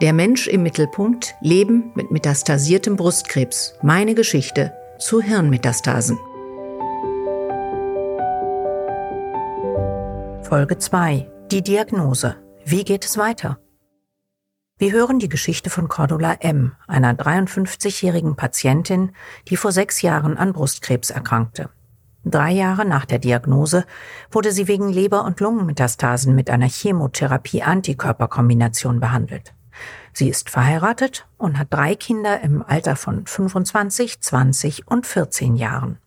Der Mensch im Mittelpunkt, Leben mit metastasiertem Brustkrebs. Meine Geschichte zu Hirnmetastasen. Folge 2. Die Diagnose. Wie geht es weiter? Wir hören die Geschichte von Cordula M., einer 53-jährigen Patientin, die vor sechs Jahren an Brustkrebs erkrankte. Drei Jahre nach der Diagnose wurde sie wegen Leber- und Lungenmetastasen mit einer Chemotherapie-Antikörperkombination behandelt. Sie ist verheiratet und hat drei Kinder im Alter von 25, 20 und 14 Jahren.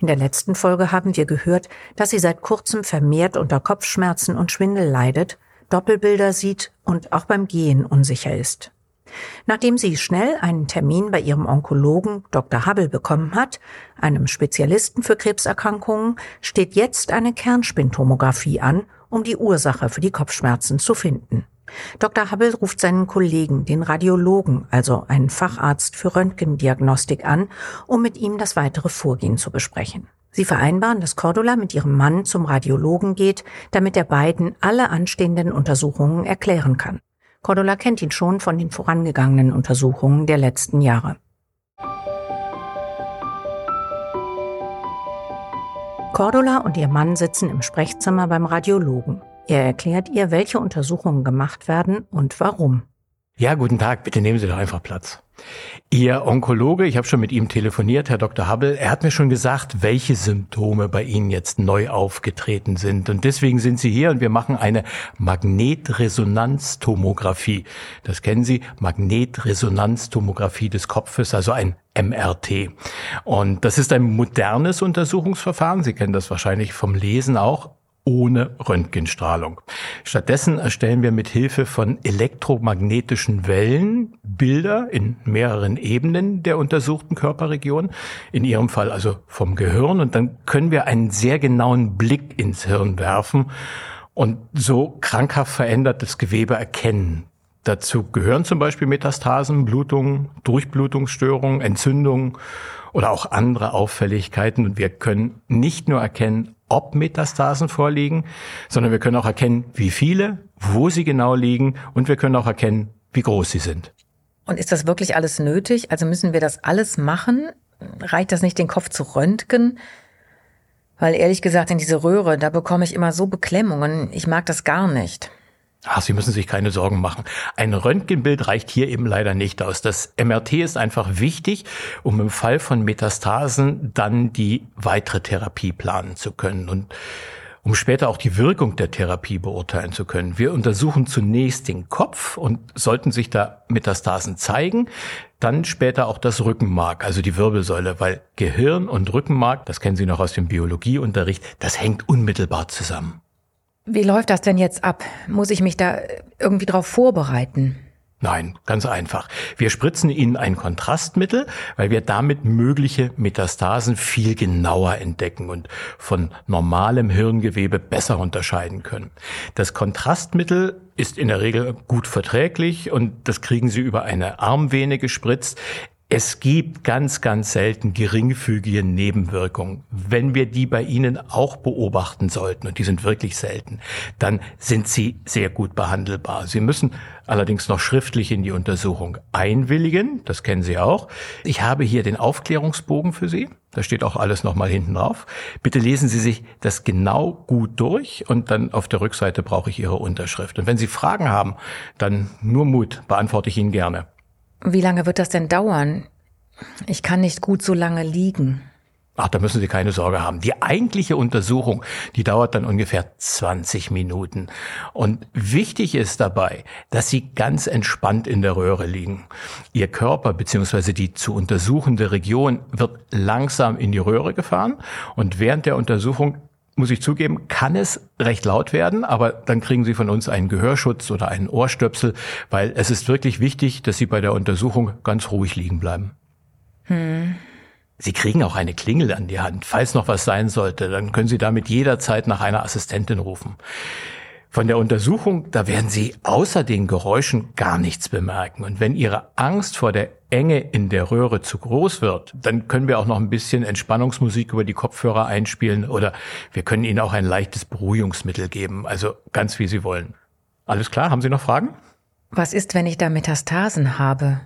In der letzten Folge haben wir gehört, dass sie seit kurzem vermehrt unter Kopfschmerzen und Schwindel leidet, Doppelbilder sieht und auch beim Gehen unsicher ist. Nachdem sie schnell einen Termin bei ihrem Onkologen Dr. Hubble bekommen hat, einem Spezialisten für Krebserkrankungen, steht jetzt eine Kernspintomographie an, um die Ursache für die Kopfschmerzen zu finden. Dr. Hubble ruft seinen Kollegen, den Radiologen, also einen Facharzt für Röntgendiagnostik an, um mit ihm das weitere Vorgehen zu besprechen. Sie vereinbaren, dass Cordula mit ihrem Mann zum Radiologen geht, damit er beiden alle anstehenden Untersuchungen erklären kann. Cordula kennt ihn schon von den vorangegangenen Untersuchungen der letzten Jahre. Cordula und ihr Mann sitzen im Sprechzimmer beim Radiologen. Er erklärt ihr, welche Untersuchungen gemacht werden und warum. Ja, guten Tag, bitte nehmen Sie doch einfach Platz. Ihr Onkologe, ich habe schon mit ihm telefoniert, Herr Dr. Hubble, er hat mir schon gesagt, welche Symptome bei Ihnen jetzt neu aufgetreten sind. Und deswegen sind Sie hier und wir machen eine Magnetresonanztomographie. Das kennen Sie, Magnetresonanztomographie des Kopfes, also ein MRT. Und das ist ein modernes Untersuchungsverfahren. Sie kennen das wahrscheinlich vom Lesen auch ohne Röntgenstrahlung. Stattdessen erstellen wir mit Hilfe von elektromagnetischen Wellen Bilder in mehreren Ebenen der untersuchten Körperregion, in Ihrem Fall also vom Gehirn, und dann können wir einen sehr genauen Blick ins Hirn werfen und so krankhaft verändertes Gewebe erkennen. Dazu gehören zum Beispiel Metastasen, Blutungen, Durchblutungsstörungen, Entzündungen oder auch andere Auffälligkeiten. Und wir können nicht nur erkennen, ob Metastasen vorliegen, sondern wir können auch erkennen, wie viele, wo sie genau liegen und wir können auch erkennen, wie groß sie sind. Und ist das wirklich alles nötig? Also müssen wir das alles machen? Reicht das nicht, den Kopf zu röntgen? Weil ehrlich gesagt, in diese Röhre, da bekomme ich immer so Beklemmungen. Ich mag das gar nicht. Ach, Sie müssen sich keine Sorgen machen. Ein Röntgenbild reicht hier eben leider nicht aus. Das MRT ist einfach wichtig, um im Fall von Metastasen dann die weitere Therapie planen zu können und um später auch die Wirkung der Therapie beurteilen zu können. Wir untersuchen zunächst den Kopf und sollten sich da Metastasen zeigen, dann später auch das Rückenmark, also die Wirbelsäule, weil Gehirn und Rückenmark, das kennen Sie noch aus dem Biologieunterricht, das hängt unmittelbar zusammen. Wie läuft das denn jetzt ab? Muss ich mich da irgendwie drauf vorbereiten? Nein, ganz einfach. Wir spritzen Ihnen ein Kontrastmittel, weil wir damit mögliche Metastasen viel genauer entdecken und von normalem Hirngewebe besser unterscheiden können. Das Kontrastmittel ist in der Regel gut verträglich und das kriegen Sie über eine Armvene gespritzt. Es gibt ganz, ganz selten geringfügige Nebenwirkungen. Wenn wir die bei Ihnen auch beobachten sollten, und die sind wirklich selten, dann sind sie sehr gut behandelbar. Sie müssen allerdings noch schriftlich in die Untersuchung einwilligen. Das kennen Sie auch. Ich habe hier den Aufklärungsbogen für Sie. Da steht auch alles nochmal hinten drauf. Bitte lesen Sie sich das genau gut durch und dann auf der Rückseite brauche ich Ihre Unterschrift. Und wenn Sie Fragen haben, dann nur Mut, beantworte ich Ihnen gerne. Wie lange wird das denn dauern? Ich kann nicht gut so lange liegen. Ach, da müssen Sie keine Sorge haben. Die eigentliche Untersuchung, die dauert dann ungefähr 20 Minuten. Und wichtig ist dabei, dass Sie ganz entspannt in der Röhre liegen. Ihr Körper bzw. die zu untersuchende Region wird langsam in die Röhre gefahren und während der Untersuchung muss ich zugeben, kann es recht laut werden, aber dann kriegen Sie von uns einen Gehörschutz oder einen Ohrstöpsel, weil es ist wirklich wichtig, dass Sie bei der Untersuchung ganz ruhig liegen bleiben. Hm. Sie kriegen auch eine Klingel an die Hand. Falls noch was sein sollte, dann können Sie damit jederzeit nach einer Assistentin rufen. Von der Untersuchung, da werden Sie außer den Geräuschen gar nichts bemerken. Und wenn Ihre Angst vor der Enge in der Röhre zu groß wird, dann können wir auch noch ein bisschen Entspannungsmusik über die Kopfhörer einspielen oder wir können Ihnen auch ein leichtes Beruhigungsmittel geben. Also ganz wie Sie wollen. Alles klar? Haben Sie noch Fragen? Was ist, wenn ich da Metastasen habe?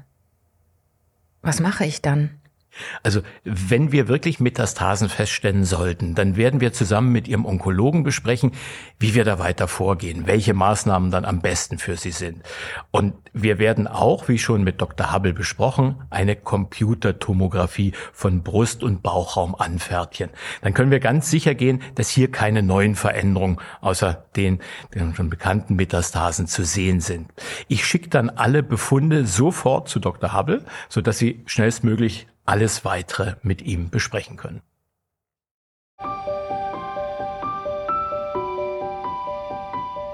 Was mache ich dann? Also wenn wir wirklich Metastasen feststellen sollten, dann werden wir zusammen mit Ihrem Onkologen besprechen, wie wir da weiter vorgehen, welche Maßnahmen dann am besten für Sie sind. Und wir werden auch, wie schon mit Dr. Hubble besprochen, eine Computertomographie von Brust- und Bauchraum anfertigen. Dann können wir ganz sicher gehen, dass hier keine neuen Veränderungen außer den, den schon bekannten Metastasen zu sehen sind. Ich schicke dann alle Befunde sofort zu Dr. Hubble, sodass Sie schnellstmöglich alles weitere mit ihm besprechen können.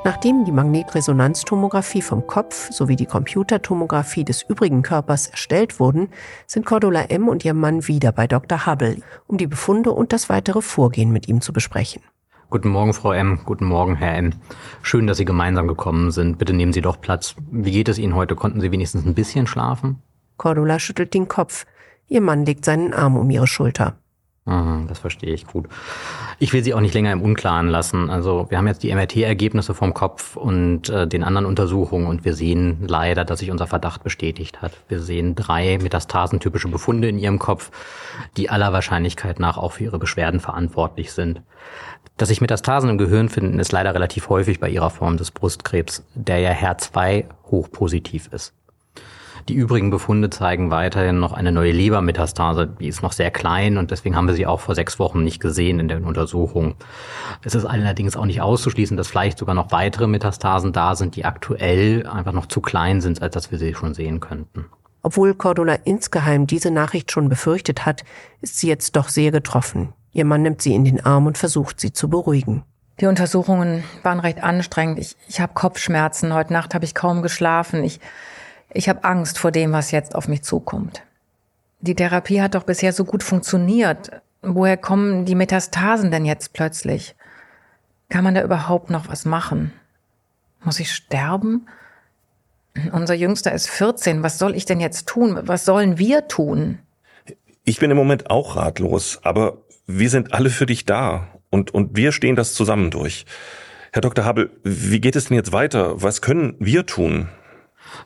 Nachdem die Magnetresonanztomographie vom Kopf sowie die Computertomographie des übrigen Körpers erstellt wurden, sind Cordula M. und ihr Mann wieder bei Dr. Hubble, um die Befunde und das weitere Vorgehen mit ihm zu besprechen. Guten Morgen, Frau M. Guten Morgen, Herr M. Schön, dass Sie gemeinsam gekommen sind. Bitte nehmen Sie doch Platz. Wie geht es Ihnen heute? Konnten Sie wenigstens ein bisschen schlafen? Cordula schüttelt den Kopf. Ihr Mann legt seinen Arm um ihre Schulter. Das verstehe ich gut. Ich will Sie auch nicht länger im Unklaren lassen. Also wir haben jetzt die MRT-Ergebnisse vom Kopf und äh, den anderen Untersuchungen und wir sehen leider, dass sich unser Verdacht bestätigt hat. Wir sehen drei metastasentypische Befunde in Ihrem Kopf, die aller Wahrscheinlichkeit nach auch für Ihre Beschwerden verantwortlich sind. Dass sich Metastasen im Gehirn finden, ist leider relativ häufig bei Ihrer Form des Brustkrebs, der ja HER2 hochpositiv ist. Die übrigen Befunde zeigen weiterhin noch eine neue Lebermetastase. Die ist noch sehr klein und deswegen haben wir sie auch vor sechs Wochen nicht gesehen in den Untersuchungen. Es ist allerdings auch nicht auszuschließen, dass vielleicht sogar noch weitere Metastasen da sind, die aktuell einfach noch zu klein sind, als dass wir sie schon sehen könnten. Obwohl Cordula insgeheim diese Nachricht schon befürchtet hat, ist sie jetzt doch sehr getroffen. Ihr Mann nimmt sie in den Arm und versucht sie zu beruhigen. Die Untersuchungen waren recht anstrengend. Ich, ich habe Kopfschmerzen. Heute Nacht habe ich kaum geschlafen. Ich ich habe Angst vor dem, was jetzt auf mich zukommt. Die Therapie hat doch bisher so gut funktioniert. Woher kommen die Metastasen denn jetzt plötzlich? Kann man da überhaupt noch was machen? Muss ich sterben? Unser Jüngster ist 14. Was soll ich denn jetzt tun? Was sollen wir tun? Ich bin im Moment auch ratlos, aber wir sind alle für dich da und, und wir stehen das zusammen durch. Herr Dr. Habel, wie geht es denn jetzt weiter? Was können wir tun?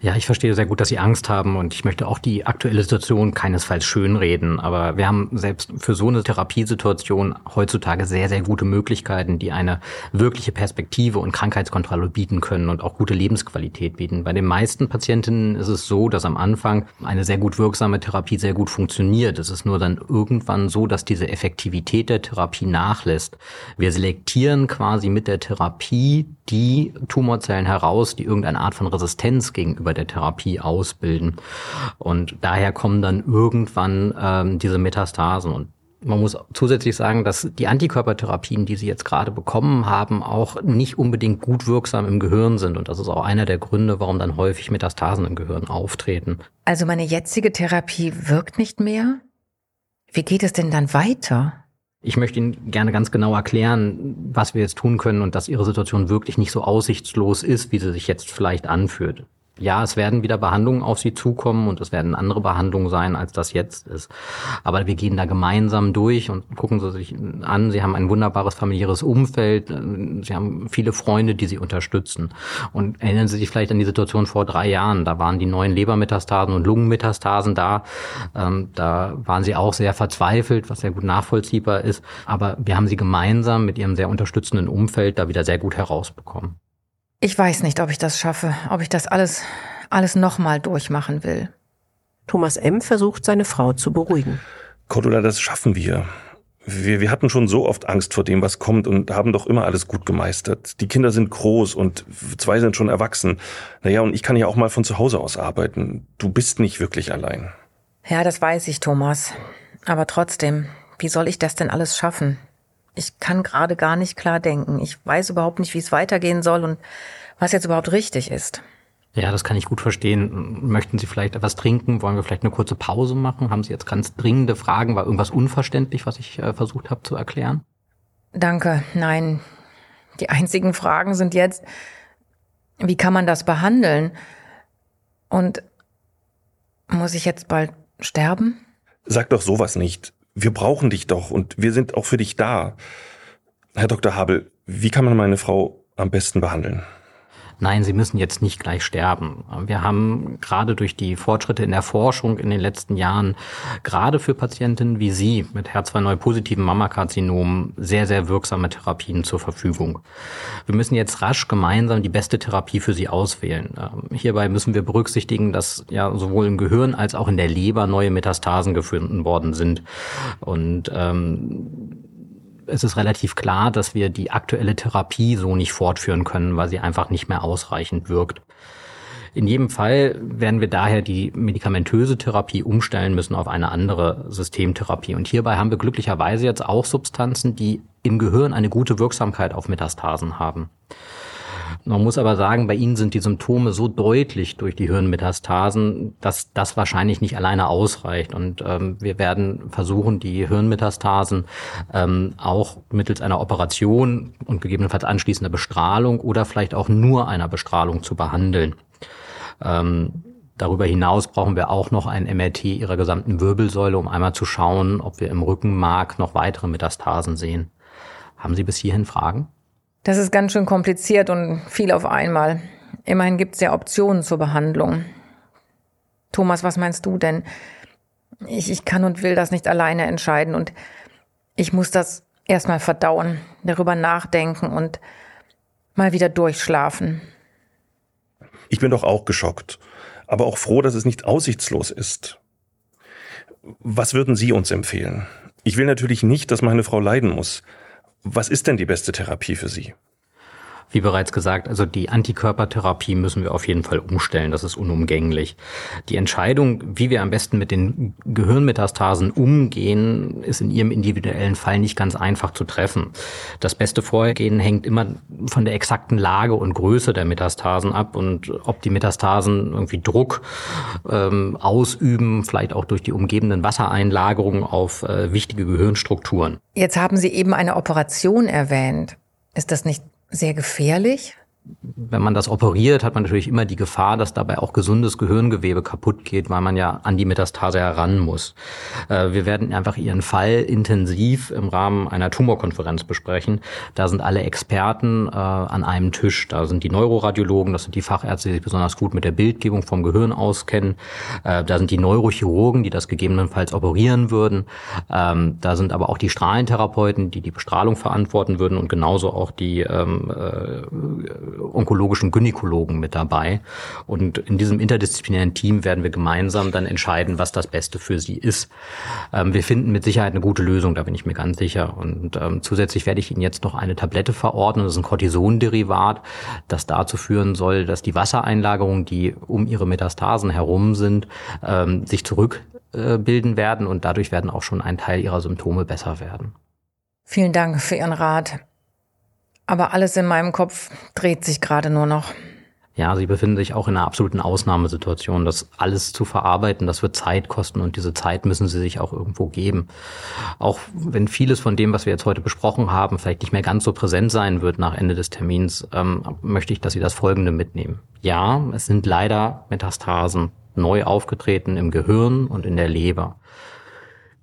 Ja, ich verstehe sehr gut, dass Sie Angst haben und ich möchte auch die aktuelle Situation keinesfalls schönreden. Aber wir haben selbst für so eine Therapiesituation heutzutage sehr, sehr gute Möglichkeiten, die eine wirkliche Perspektive und Krankheitskontrolle bieten können und auch gute Lebensqualität bieten. Bei den meisten Patientinnen ist es so, dass am Anfang eine sehr gut wirksame Therapie sehr gut funktioniert. Es ist nur dann irgendwann so, dass diese Effektivität der Therapie nachlässt. Wir selektieren quasi mit der Therapie die Tumorzellen heraus, die irgendeine Art von Resistenz gegenüber gegenüber der Therapie ausbilden. Und daher kommen dann irgendwann ähm, diese Metastasen. Und man muss zusätzlich sagen, dass die Antikörpertherapien, die sie jetzt gerade bekommen haben, auch nicht unbedingt gut wirksam im Gehirn sind. Und das ist auch einer der Gründe, warum dann häufig Metastasen im Gehirn auftreten. Also meine jetzige Therapie wirkt nicht mehr? Wie geht es denn dann weiter? Ich möchte Ihnen gerne ganz genau erklären, was wir jetzt tun können und dass Ihre Situation wirklich nicht so aussichtslos ist, wie sie sich jetzt vielleicht anfühlt ja, es werden wieder Behandlungen auf Sie zukommen und es werden andere Behandlungen sein, als das jetzt ist. Aber wir gehen da gemeinsam durch und gucken Sie sich an. Sie haben ein wunderbares familiäres Umfeld. Sie haben viele Freunde, die Sie unterstützen. Und erinnern Sie sich vielleicht an die Situation vor drei Jahren. Da waren die neuen Lebermetastasen und Lungenmetastasen da. Ähm, da waren Sie auch sehr verzweifelt, was sehr gut nachvollziehbar ist. Aber wir haben Sie gemeinsam mit Ihrem sehr unterstützenden Umfeld da wieder sehr gut herausbekommen. Ich weiß nicht, ob ich das schaffe, ob ich das alles, alles nochmal durchmachen will. Thomas M. versucht, seine Frau zu beruhigen. Cordula, das schaffen wir. Wir, wir hatten schon so oft Angst vor dem, was kommt und haben doch immer alles gut gemeistert. Die Kinder sind groß und zwei sind schon erwachsen. Naja, und ich kann ja auch mal von zu Hause aus arbeiten. Du bist nicht wirklich allein. Ja, das weiß ich, Thomas. Aber trotzdem, wie soll ich das denn alles schaffen? Ich kann gerade gar nicht klar denken. Ich weiß überhaupt nicht, wie es weitergehen soll und was jetzt überhaupt richtig ist. Ja, das kann ich gut verstehen. Möchten Sie vielleicht etwas trinken? Wollen wir vielleicht eine kurze Pause machen? Haben Sie jetzt ganz dringende Fragen? War irgendwas unverständlich, was ich äh, versucht habe zu erklären? Danke. Nein. Die einzigen Fragen sind jetzt, wie kann man das behandeln? Und muss ich jetzt bald sterben? Sag doch sowas nicht wir brauchen dich doch und wir sind auch für dich da. Herr Dr. Habel, wie kann man meine Frau am besten behandeln? Nein, Sie müssen jetzt nicht gleich sterben. Wir haben gerade durch die Fortschritte in der Forschung in den letzten Jahren, gerade für Patientinnen wie Sie mit HER2-neu-positiven Mammakarzinomen, sehr, sehr wirksame Therapien zur Verfügung. Wir müssen jetzt rasch gemeinsam die beste Therapie für Sie auswählen. Ähm, hierbei müssen wir berücksichtigen, dass ja sowohl im Gehirn als auch in der Leber neue Metastasen gefunden worden sind. Und ähm, es ist relativ klar, dass wir die aktuelle Therapie so nicht fortführen können, weil sie einfach nicht mehr ausreichend wirkt. In jedem Fall werden wir daher die medikamentöse Therapie umstellen müssen auf eine andere Systemtherapie. Und hierbei haben wir glücklicherweise jetzt auch Substanzen, die im Gehirn eine gute Wirksamkeit auf Metastasen haben. Man muss aber sagen, bei ihnen sind die Symptome so deutlich durch die Hirnmetastasen, dass das wahrscheinlich nicht alleine ausreicht. Und ähm, wir werden versuchen, die Hirnmetastasen ähm, auch mittels einer Operation und gegebenenfalls anschließender Bestrahlung oder vielleicht auch nur einer Bestrahlung zu behandeln. Ähm, Darüber hinaus brauchen wir auch noch ein MRT ihrer gesamten Wirbelsäule, um einmal zu schauen, ob wir im Rückenmark noch weitere Metastasen sehen. Haben Sie bis hierhin Fragen? Das ist ganz schön kompliziert und viel auf einmal. Immerhin gibt es ja Optionen zur Behandlung. Thomas, was meinst du denn? Ich, ich kann und will das nicht alleine entscheiden und ich muss das erstmal verdauen, darüber nachdenken und mal wieder durchschlafen. Ich bin doch auch geschockt, aber auch froh, dass es nicht aussichtslos ist. Was würden Sie uns empfehlen? Ich will natürlich nicht, dass meine Frau leiden muss, was ist denn die beste Therapie für Sie? Wie bereits gesagt, also die Antikörpertherapie müssen wir auf jeden Fall umstellen. Das ist unumgänglich. Die Entscheidung, wie wir am besten mit den Gehirnmetastasen umgehen, ist in Ihrem individuellen Fall nicht ganz einfach zu treffen. Das beste Vorgehen hängt immer von der exakten Lage und Größe der Metastasen ab und ob die Metastasen irgendwie Druck ähm, ausüben, vielleicht auch durch die umgebenden Wassereinlagerungen auf äh, wichtige Gehirnstrukturen. Jetzt haben Sie eben eine Operation erwähnt. Ist das nicht sehr gefährlich? Wenn man das operiert, hat man natürlich immer die Gefahr, dass dabei auch gesundes Gehirngewebe kaputt geht, weil man ja an die Metastase heran muss. Äh, wir werden einfach Ihren Fall intensiv im Rahmen einer Tumorkonferenz besprechen. Da sind alle Experten äh, an einem Tisch. Da sind die Neuroradiologen, das sind die Fachärzte, die sich besonders gut mit der Bildgebung vom Gehirn auskennen. Äh, da sind die Neurochirurgen, die das gegebenenfalls operieren würden. Ähm, da sind aber auch die Strahlentherapeuten, die die Bestrahlung verantworten würden und genauso auch die ähm, onkologischen Gynäkologen mit dabei. Und in diesem interdisziplinären Team werden wir gemeinsam dann entscheiden, was das Beste für sie ist. Ähm, wir finden mit Sicherheit eine gute Lösung, da bin ich mir ganz sicher. Und ähm, zusätzlich werde ich Ihnen jetzt noch eine Tablette verordnen. Das ist ein Cortisonderivat, das dazu führen soll, dass die Wassereinlagerungen, die um ihre Metastasen herum sind, ähm, sich zurückbilden werden und dadurch werden auch schon ein Teil ihrer Symptome besser werden. Vielen Dank für Ihren Rat. Aber alles in meinem Kopf dreht sich gerade nur noch. Ja, sie befinden sich auch in einer absoluten Ausnahmesituation. Das alles zu verarbeiten, das wird Zeit kosten und diese Zeit müssen sie sich auch irgendwo geben. Auch wenn vieles von dem, was wir jetzt heute besprochen haben, vielleicht nicht mehr ganz so präsent sein wird nach Ende des Termins, ähm, möchte ich, dass Sie das Folgende mitnehmen. Ja, es sind leider Metastasen neu aufgetreten im Gehirn und in der Leber.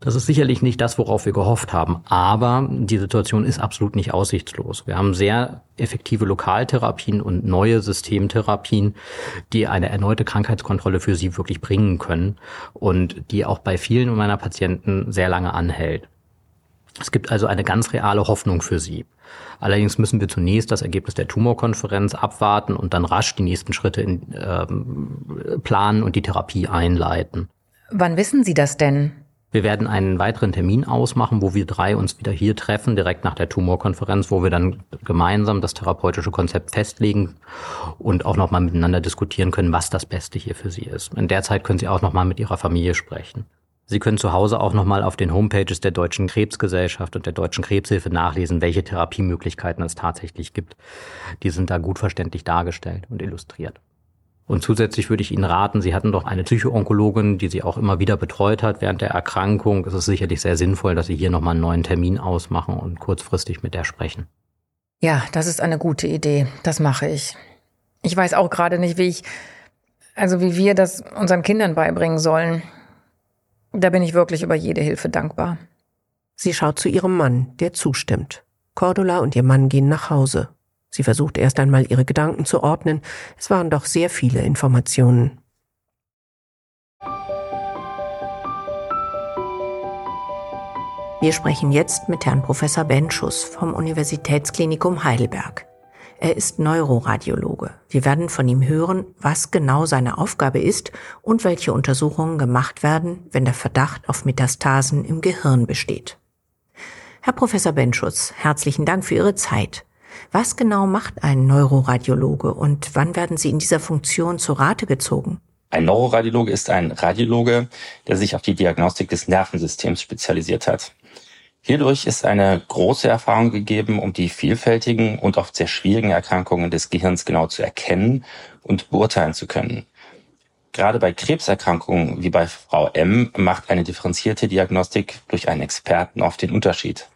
Das ist sicherlich nicht das, worauf wir gehofft haben, aber die Situation ist absolut nicht aussichtslos. Wir haben sehr effektive Lokaltherapien und neue Systemtherapien, die eine erneute Krankheitskontrolle für sie wirklich bringen können und die auch bei vielen meiner Patienten sehr lange anhält. Es gibt also eine ganz reale Hoffnung für sie. Allerdings müssen wir zunächst das Ergebnis der Tumorkonferenz abwarten und dann rasch die nächsten Schritte in, ähm, planen und die Therapie einleiten. Wann wissen Sie das denn? Wir werden einen weiteren Termin ausmachen, wo wir drei uns wieder hier treffen, direkt nach der Tumorkonferenz, wo wir dann gemeinsam das therapeutische Konzept festlegen und auch nochmal miteinander diskutieren können, was das Beste hier für Sie ist. In der Zeit können Sie auch nochmal mit Ihrer Familie sprechen. Sie können zu Hause auch nochmal auf den Homepages der Deutschen Krebsgesellschaft und der Deutschen Krebshilfe nachlesen, welche Therapiemöglichkeiten es tatsächlich gibt. Die sind da gut verständlich dargestellt und illustriert. Und zusätzlich würde ich Ihnen raten, Sie hatten doch eine Psychoonkologin, die Sie auch immer wieder betreut hat während der Erkrankung. Es ist sicherlich sehr sinnvoll, dass Sie hier nochmal einen neuen Termin ausmachen und kurzfristig mit der sprechen. Ja, das ist eine gute Idee. Das mache ich. Ich weiß auch gerade nicht, wie ich, also wie wir das unseren Kindern beibringen sollen. Da bin ich wirklich über jede Hilfe dankbar. Sie schaut zu ihrem Mann, der zustimmt. Cordula und ihr Mann gehen nach Hause. Sie versucht erst einmal ihre Gedanken zu ordnen. Es waren doch sehr viele Informationen. Wir sprechen jetzt mit Herrn Professor Benschus vom Universitätsklinikum Heidelberg. Er ist Neuroradiologe. Wir werden von ihm hören, was genau seine Aufgabe ist und welche Untersuchungen gemacht werden, wenn der Verdacht auf Metastasen im Gehirn besteht. Herr Professor Benschus, herzlichen Dank für Ihre Zeit. Was genau macht ein Neuroradiologe und wann werden Sie in dieser Funktion zu Rate gezogen? Ein Neuroradiologe ist ein Radiologe, der sich auf die Diagnostik des Nervensystems spezialisiert hat. Hierdurch ist eine große Erfahrung gegeben, um die vielfältigen und oft sehr schwierigen Erkrankungen des Gehirns genau zu erkennen und beurteilen zu können. Gerade bei Krebserkrankungen wie bei Frau M macht eine differenzierte Diagnostik durch einen Experten oft den Unterschied.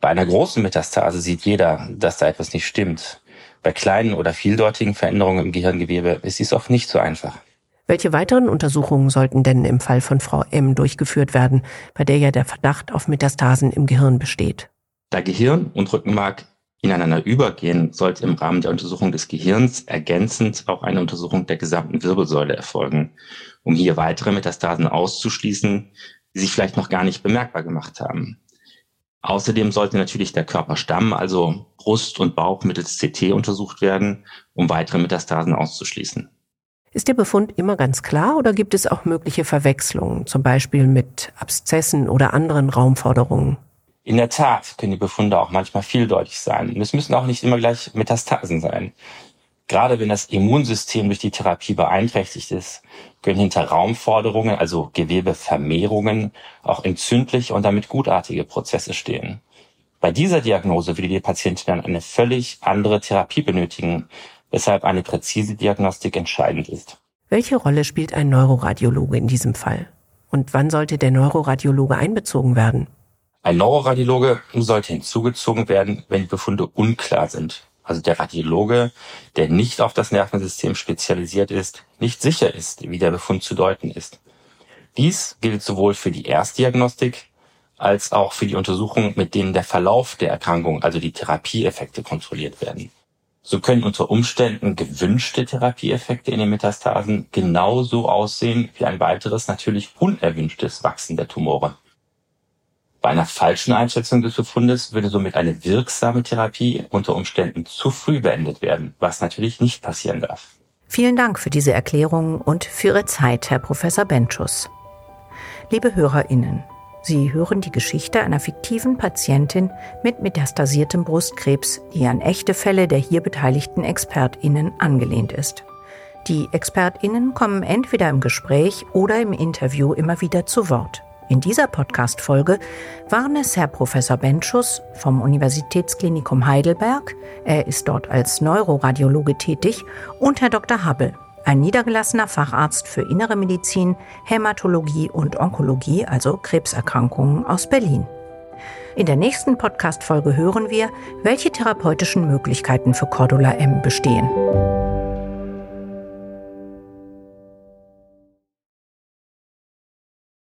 Bei einer großen Metastase sieht jeder, dass da etwas nicht stimmt. Bei kleinen oder vieldeutigen Veränderungen im Gehirngewebe ist dies oft nicht so einfach. Welche weiteren Untersuchungen sollten denn im Fall von Frau M durchgeführt werden, bei der ja der Verdacht auf Metastasen im Gehirn besteht? Da Gehirn und Rückenmark ineinander übergehen, sollte im Rahmen der Untersuchung des Gehirns ergänzend auch eine Untersuchung der gesamten Wirbelsäule erfolgen, um hier weitere Metastasen auszuschließen, die sich vielleicht noch gar nicht bemerkbar gemacht haben. Außerdem sollte natürlich der Körperstamm, also Brust und Bauch mittels CT untersucht werden, um weitere Metastasen auszuschließen. Ist der Befund immer ganz klar oder gibt es auch mögliche Verwechslungen, zum Beispiel mit Abszessen oder anderen Raumforderungen? In der Tat können die Befunde auch manchmal vieldeutig sein. Und es müssen auch nicht immer gleich Metastasen sein. Gerade wenn das Immunsystem durch die Therapie beeinträchtigt ist, können hinter Raumforderungen, also Gewebevermehrungen, auch entzündliche und damit gutartige Prozesse stehen. Bei dieser Diagnose würde die Patientin dann eine völlig andere Therapie benötigen, weshalb eine präzise Diagnostik entscheidend ist. Welche Rolle spielt ein Neuroradiologe in diesem Fall? Und wann sollte der Neuroradiologe einbezogen werden? Ein Neuroradiologe sollte hinzugezogen werden, wenn die Befunde unklar sind. Also der Radiologe, der nicht auf das Nervensystem spezialisiert ist, nicht sicher ist, wie der Befund zu deuten ist. Dies gilt sowohl für die Erstdiagnostik als auch für die Untersuchungen, mit denen der Verlauf der Erkrankung, also die Therapieeffekte kontrolliert werden. So können unter Umständen gewünschte Therapieeffekte in den Metastasen genauso aussehen wie ein weiteres natürlich unerwünschtes Wachsen der Tumore. Bei einer falschen Einschätzung des Befundes würde somit eine wirksame Therapie unter Umständen zu früh beendet werden, was natürlich nicht passieren darf. Vielen Dank für diese Erklärung und für Ihre Zeit, Herr Professor Benchus. Liebe HörerInnen, Sie hören die Geschichte einer fiktiven Patientin mit metastasiertem Brustkrebs, die an echte Fälle der hier beteiligten ExpertInnen angelehnt ist. Die ExpertInnen kommen entweder im Gespräch oder im Interview immer wieder zu Wort. In dieser Podcast-Folge waren es Herr Professor Benschus vom Universitätsklinikum Heidelberg, er ist dort als Neuroradiologe tätig, und Herr Dr. Hubble ein niedergelassener Facharzt für Innere Medizin, Hämatologie und Onkologie, also Krebserkrankungen aus Berlin. In der nächsten Podcast-Folge hören wir, welche therapeutischen Möglichkeiten für Cordula M bestehen.